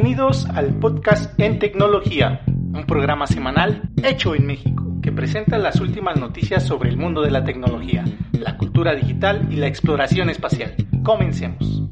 Bienvenidos al podcast En Tecnología, un programa semanal hecho en México que presenta las últimas noticias sobre el mundo de la tecnología, la cultura digital y la exploración espacial. Comencemos.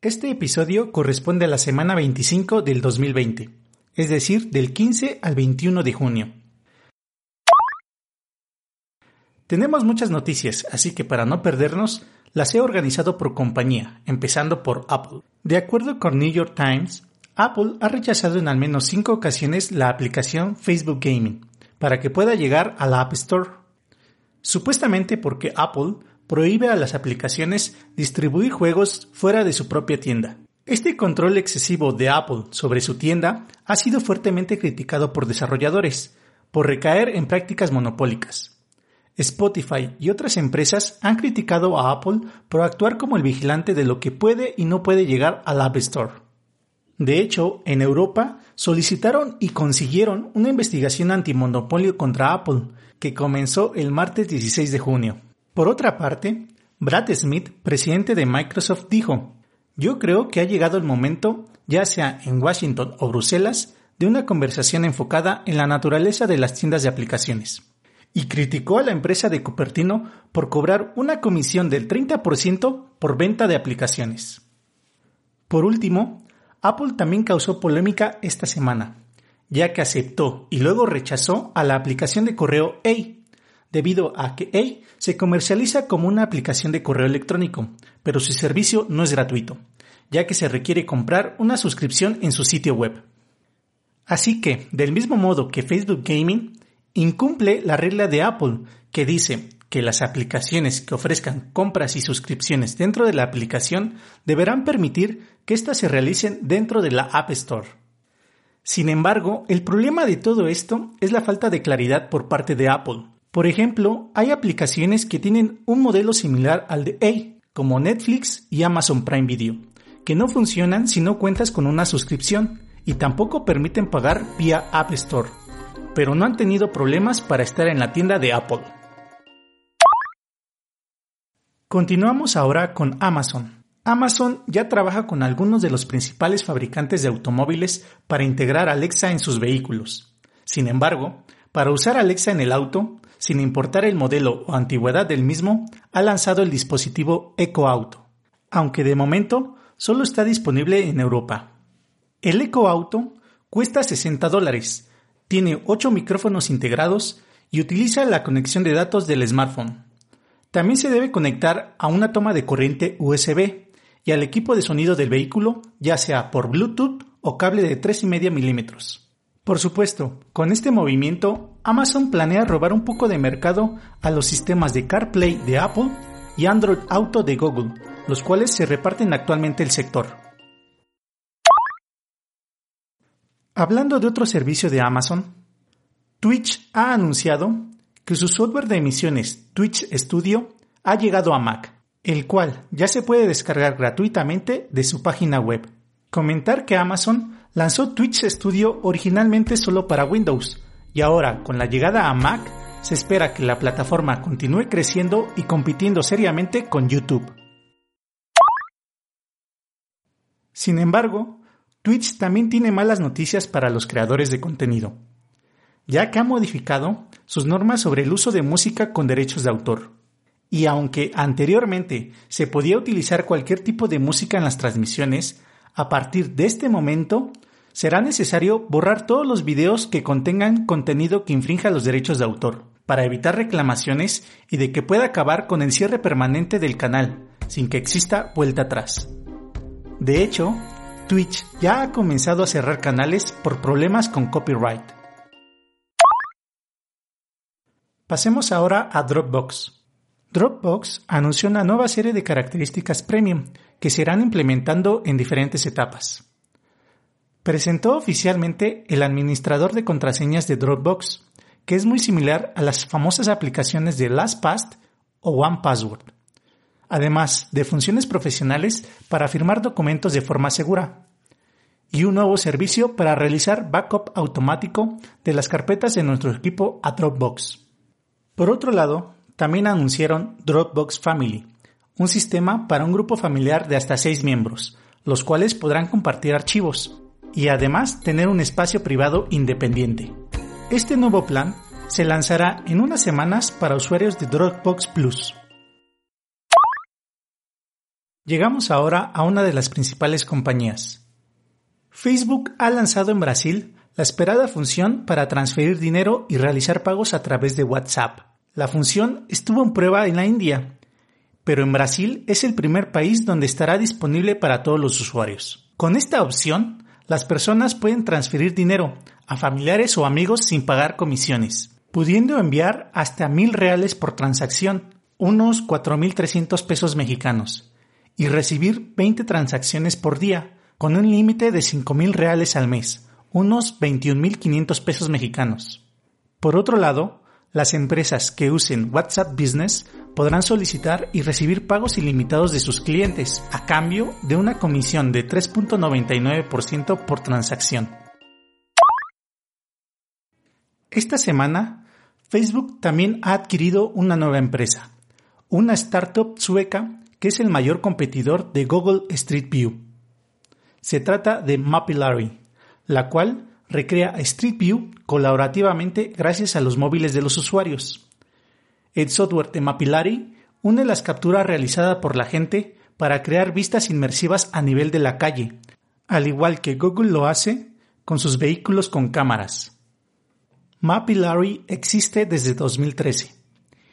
Este episodio corresponde a la semana 25 del 2020, es decir, del 15 al 21 de junio. Tenemos muchas noticias, así que para no perdernos, las he organizado por compañía, empezando por Apple. De acuerdo con New York Times, Apple ha rechazado en al menos cinco ocasiones la aplicación Facebook Gaming para que pueda llegar a la App Store. Supuestamente porque Apple prohíbe a las aplicaciones distribuir juegos fuera de su propia tienda. Este control excesivo de Apple sobre su tienda ha sido fuertemente criticado por desarrolladores, por recaer en prácticas monopólicas. Spotify y otras empresas han criticado a Apple por actuar como el vigilante de lo que puede y no puede llegar al App Store. De hecho, en Europa solicitaron y consiguieron una investigación antimonopolio contra Apple, que comenzó el martes 16 de junio. Por otra parte, Brad Smith, presidente de Microsoft, dijo, Yo creo que ha llegado el momento, ya sea en Washington o Bruselas, de una conversación enfocada en la naturaleza de las tiendas de aplicaciones y criticó a la empresa de Cupertino por cobrar una comisión del 30% por venta de aplicaciones. Por último, Apple también causó polémica esta semana, ya que aceptó y luego rechazó a la aplicación de correo A, debido a que A se comercializa como una aplicación de correo electrónico, pero su servicio no es gratuito, ya que se requiere comprar una suscripción en su sitio web. Así que, del mismo modo que Facebook Gaming, incumple la regla de Apple que dice que las aplicaciones que ofrezcan compras y suscripciones dentro de la aplicación deberán permitir que éstas se realicen dentro de la App Store. Sin embargo, el problema de todo esto es la falta de claridad por parte de Apple. Por ejemplo, hay aplicaciones que tienen un modelo similar al de A, como Netflix y Amazon Prime Video, que no funcionan si no cuentas con una suscripción y tampoco permiten pagar vía App Store pero no han tenido problemas para estar en la tienda de Apple. Continuamos ahora con Amazon. Amazon ya trabaja con algunos de los principales fabricantes de automóviles para integrar Alexa en sus vehículos. Sin embargo, para usar Alexa en el auto, sin importar el modelo o antigüedad del mismo, ha lanzado el dispositivo Echo Auto, aunque de momento solo está disponible en Europa. El Echo Auto cuesta 60 dólares, tiene 8 micrófonos integrados y utiliza la conexión de datos del smartphone. También se debe conectar a una toma de corriente USB y al equipo de sonido del vehículo, ya sea por Bluetooth o cable de 3,5 milímetros. Por supuesto, con este movimiento, Amazon planea robar un poco de mercado a los sistemas de CarPlay de Apple y Android Auto de Google, los cuales se reparten actualmente el sector. Hablando de otro servicio de Amazon, Twitch ha anunciado que su software de emisiones Twitch Studio ha llegado a Mac, el cual ya se puede descargar gratuitamente de su página web. Comentar que Amazon lanzó Twitch Studio originalmente solo para Windows y ahora con la llegada a Mac se espera que la plataforma continúe creciendo y compitiendo seriamente con YouTube. Sin embargo, Twitch también tiene malas noticias para los creadores de contenido, ya que ha modificado sus normas sobre el uso de música con derechos de autor. Y aunque anteriormente se podía utilizar cualquier tipo de música en las transmisiones, a partir de este momento será necesario borrar todos los videos que contengan contenido que infrinja los derechos de autor, para evitar reclamaciones y de que pueda acabar con el cierre permanente del canal, sin que exista vuelta atrás. De hecho, Twitch ya ha comenzado a cerrar canales por problemas con copyright. Pasemos ahora a Dropbox. Dropbox anunció una nueva serie de características premium que se irán implementando en diferentes etapas. Presentó oficialmente el administrador de contraseñas de Dropbox, que es muy similar a las famosas aplicaciones de LastPass o OnePassword además de funciones profesionales para firmar documentos de forma segura, y un nuevo servicio para realizar backup automático de las carpetas de nuestro equipo a Dropbox. Por otro lado, también anunciaron Dropbox Family, un sistema para un grupo familiar de hasta seis miembros, los cuales podrán compartir archivos y además tener un espacio privado independiente. Este nuevo plan se lanzará en unas semanas para usuarios de Dropbox Plus. Llegamos ahora a una de las principales compañías. Facebook ha lanzado en Brasil la esperada función para transferir dinero y realizar pagos a través de WhatsApp. La función estuvo en prueba en la India, pero en Brasil es el primer país donde estará disponible para todos los usuarios. Con esta opción, las personas pueden transferir dinero a familiares o amigos sin pagar comisiones, pudiendo enviar hasta mil reales por transacción, unos 4.300 pesos mexicanos y recibir 20 transacciones por día, con un límite de 5 mil reales al mes, unos 21.500 pesos mexicanos. Por otro lado, las empresas que usen WhatsApp Business podrán solicitar y recibir pagos ilimitados de sus clientes a cambio de una comisión de 3.99% por transacción. Esta semana, Facebook también ha adquirido una nueva empresa, una startup sueca que es el mayor competidor de Google Street View. Se trata de Mapillary, la cual recrea Street View colaborativamente gracias a los móviles de los usuarios. El software de Mapillary une las capturas realizadas por la gente para crear vistas inmersivas a nivel de la calle, al igual que Google lo hace con sus vehículos con cámaras. Mapillary existe desde 2013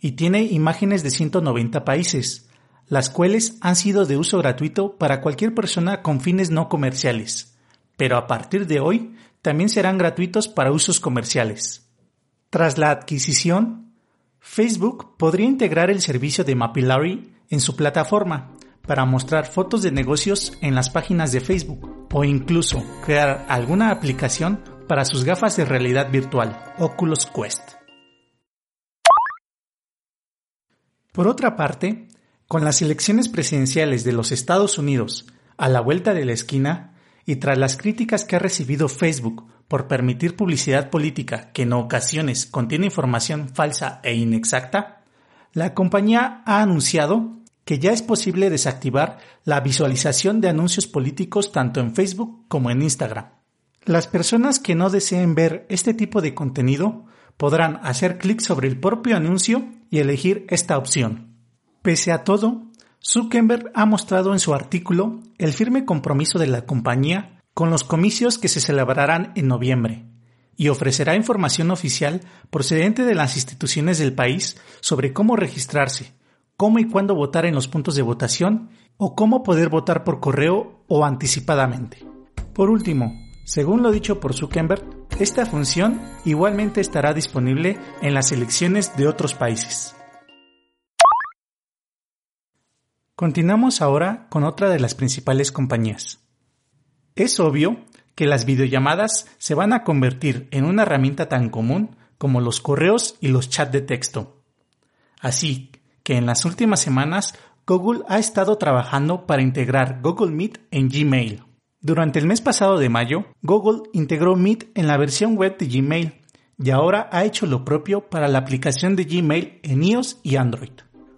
y tiene imágenes de 190 países, las cuales han sido de uso gratuito para cualquier persona con fines no comerciales, pero a partir de hoy también serán gratuitos para usos comerciales. Tras la adquisición, Facebook podría integrar el servicio de Mapillary en su plataforma para mostrar fotos de negocios en las páginas de Facebook o incluso crear alguna aplicación para sus gafas de realidad virtual, Oculus Quest. Por otra parte, con las elecciones presidenciales de los Estados Unidos a la vuelta de la esquina y tras las críticas que ha recibido Facebook por permitir publicidad política que en ocasiones contiene información falsa e inexacta, la compañía ha anunciado que ya es posible desactivar la visualización de anuncios políticos tanto en Facebook como en Instagram. Las personas que no deseen ver este tipo de contenido podrán hacer clic sobre el propio anuncio y elegir esta opción. Pese a todo, Zuckerberg ha mostrado en su artículo el firme compromiso de la compañía con los comicios que se celebrarán en noviembre y ofrecerá información oficial procedente de las instituciones del país sobre cómo registrarse, cómo y cuándo votar en los puntos de votación o cómo poder votar por correo o anticipadamente. Por último, según lo dicho por Zuckerberg, esta función igualmente estará disponible en las elecciones de otros países. Continuamos ahora con otra de las principales compañías. Es obvio que las videollamadas se van a convertir en una herramienta tan común como los correos y los chats de texto. Así que en las últimas semanas Google ha estado trabajando para integrar Google Meet en Gmail. Durante el mes pasado de mayo, Google integró Meet en la versión web de Gmail y ahora ha hecho lo propio para la aplicación de Gmail en iOS y Android.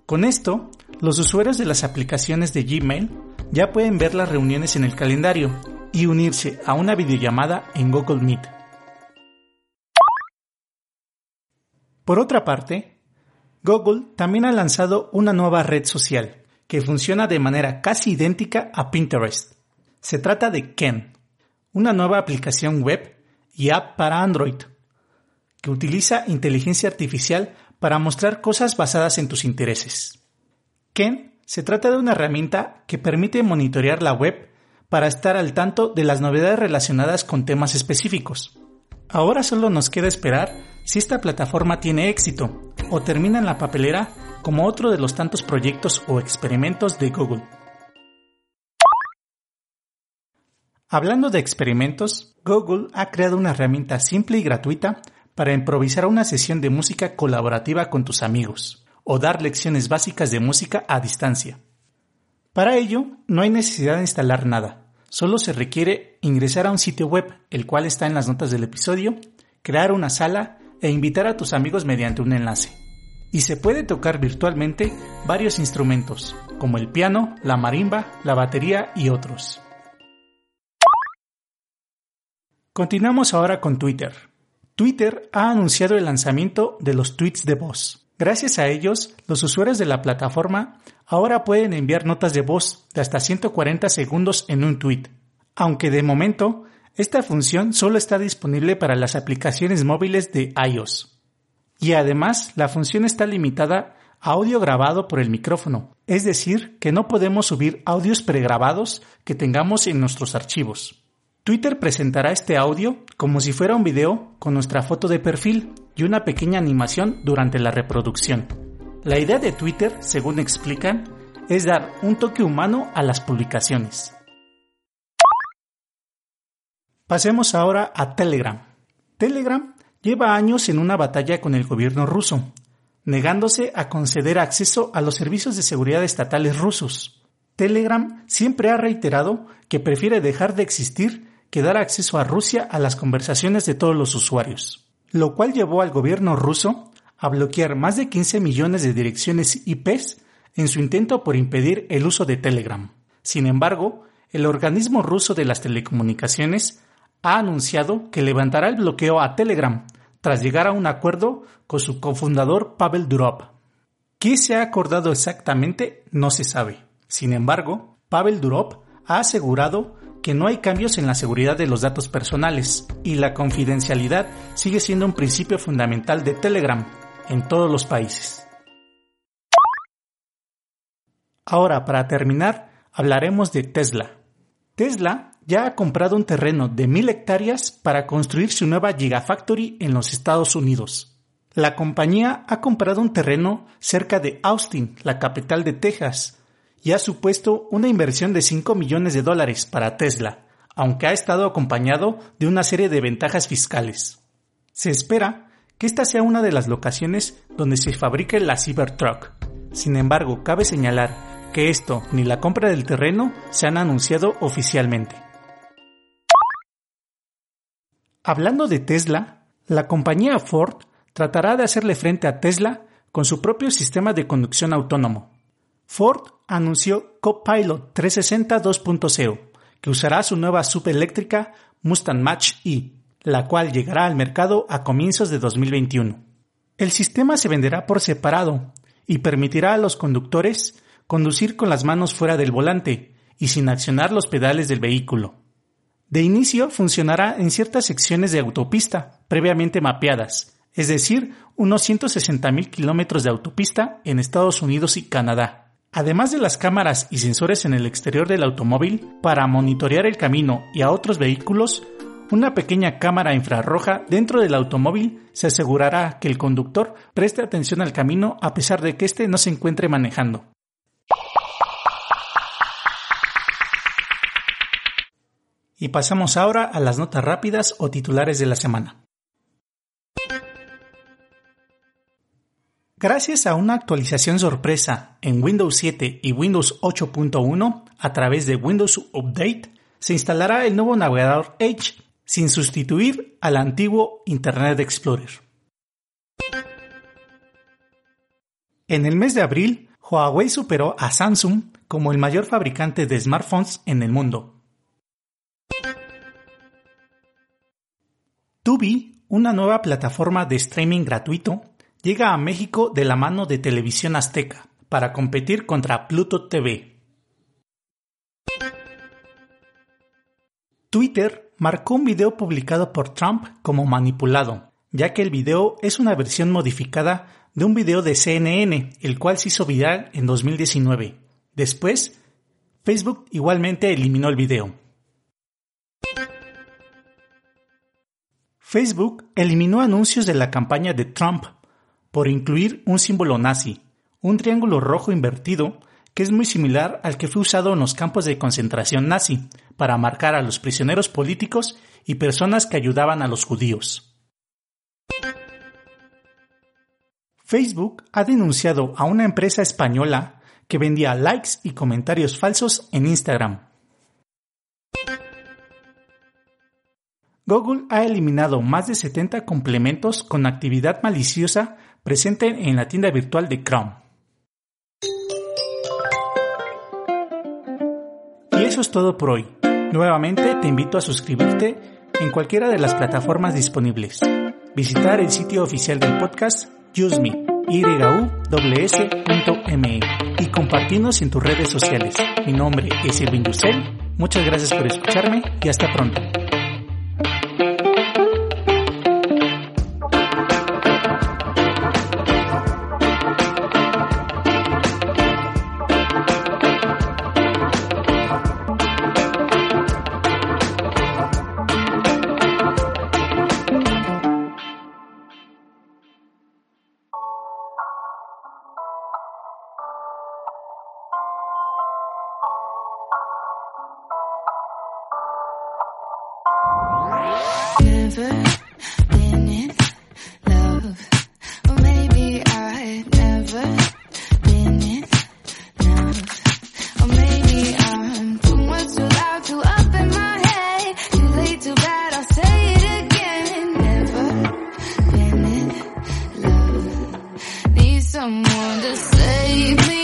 Con esto, los usuarios de las aplicaciones de Gmail ya pueden ver las reuniones en el calendario y unirse a una videollamada en Google Meet. Por otra parte, Google también ha lanzado una nueva red social que funciona de manera casi idéntica a Pinterest. Se trata de Ken, una nueva aplicación web y app para Android, que utiliza inteligencia artificial para mostrar cosas basadas en tus intereses. Ken se trata de una herramienta que permite monitorear la web para estar al tanto de las novedades relacionadas con temas específicos. Ahora solo nos queda esperar si esta plataforma tiene éxito o termina en la papelera como otro de los tantos proyectos o experimentos de Google. Hablando de experimentos, Google ha creado una herramienta simple y gratuita para improvisar una sesión de música colaborativa con tus amigos o dar lecciones básicas de música a distancia. Para ello, no hay necesidad de instalar nada, solo se requiere ingresar a un sitio web, el cual está en las notas del episodio, crear una sala e invitar a tus amigos mediante un enlace. Y se puede tocar virtualmente varios instrumentos, como el piano, la marimba, la batería y otros. Continuamos ahora con Twitter. Twitter ha anunciado el lanzamiento de los tweets de voz. Gracias a ellos, los usuarios de la plataforma ahora pueden enviar notas de voz de hasta 140 segundos en un tweet. Aunque de momento, esta función solo está disponible para las aplicaciones móviles de iOS. Y además, la función está limitada a audio grabado por el micrófono, es decir, que no podemos subir audios pregrabados que tengamos en nuestros archivos. Twitter presentará este audio como si fuera un video con nuestra foto de perfil y una pequeña animación durante la reproducción. La idea de Twitter, según explican, es dar un toque humano a las publicaciones. Pasemos ahora a Telegram. Telegram lleva años en una batalla con el gobierno ruso, negándose a conceder acceso a los servicios de seguridad estatales rusos. Telegram siempre ha reiterado que prefiere dejar de existir que dar acceso a Rusia a las conversaciones de todos los usuarios, lo cual llevó al gobierno ruso a bloquear más de 15 millones de direcciones IPs en su intento por impedir el uso de Telegram. Sin embargo, el organismo ruso de las telecomunicaciones ha anunciado que levantará el bloqueo a Telegram tras llegar a un acuerdo con su cofundador Pavel Durov. ¿Qué se ha acordado exactamente? No se sabe. Sin embargo, Pavel Durov ha asegurado que no hay cambios en la seguridad de los datos personales y la confidencialidad sigue siendo un principio fundamental de Telegram en todos los países. Ahora, para terminar, hablaremos de Tesla. Tesla ya ha comprado un terreno de mil hectáreas para construir su nueva Gigafactory en los Estados Unidos. La compañía ha comprado un terreno cerca de Austin, la capital de Texas, y ha supuesto una inversión de 5 millones de dólares para Tesla, aunque ha estado acompañado de una serie de ventajas fiscales. Se espera que esta sea una de las locaciones donde se fabrique la Cybertruck. Sin embargo, cabe señalar que esto ni la compra del terreno se han anunciado oficialmente. Hablando de Tesla, la compañía Ford tratará de hacerle frente a Tesla con su propio sistema de conducción autónomo. Ford anunció Copilot 360 2.0, que usará su nueva subeléctrica Mustang Mach-E, la cual llegará al mercado a comienzos de 2021. El sistema se venderá por separado y permitirá a los conductores conducir con las manos fuera del volante y sin accionar los pedales del vehículo. De inicio funcionará en ciertas secciones de autopista previamente mapeadas, es decir, unos 160.000 kilómetros de autopista en Estados Unidos y Canadá. Además de las cámaras y sensores en el exterior del automóvil, para monitorear el camino y a otros vehículos, una pequeña cámara infrarroja dentro del automóvil se asegurará que el conductor preste atención al camino a pesar de que éste no se encuentre manejando. Y pasamos ahora a las notas rápidas o titulares de la semana. Gracias a una actualización sorpresa en Windows 7 y Windows 8.1 a través de Windows Update, se instalará el nuevo navegador Edge sin sustituir al antiguo Internet Explorer. En el mes de abril, Huawei superó a Samsung como el mayor fabricante de smartphones en el mundo. Tubi, una nueva plataforma de streaming gratuito, llega a México de la mano de Televisión Azteca para competir contra Pluto TV. Twitter marcó un video publicado por Trump como manipulado, ya que el video es una versión modificada de un video de CNN, el cual se hizo viral en 2019. Después, Facebook igualmente eliminó el video. Facebook eliminó anuncios de la campaña de Trump por incluir un símbolo nazi, un triángulo rojo invertido que es muy similar al que fue usado en los campos de concentración nazi para marcar a los prisioneros políticos y personas que ayudaban a los judíos. Facebook ha denunciado a una empresa española que vendía likes y comentarios falsos en Instagram. Google ha eliminado más de 70 complementos con actividad maliciosa presente en la tienda virtual de Chrome. Y eso es todo por hoy. Nuevamente te invito a suscribirte en cualquiera de las plataformas disponibles. Visitar el sitio oficial del podcast UseMe, y compartirnos en tus redes sociales. Mi nombre es Elvin Dussel. Muchas gracias por escucharme y hasta pronto. someone to save me.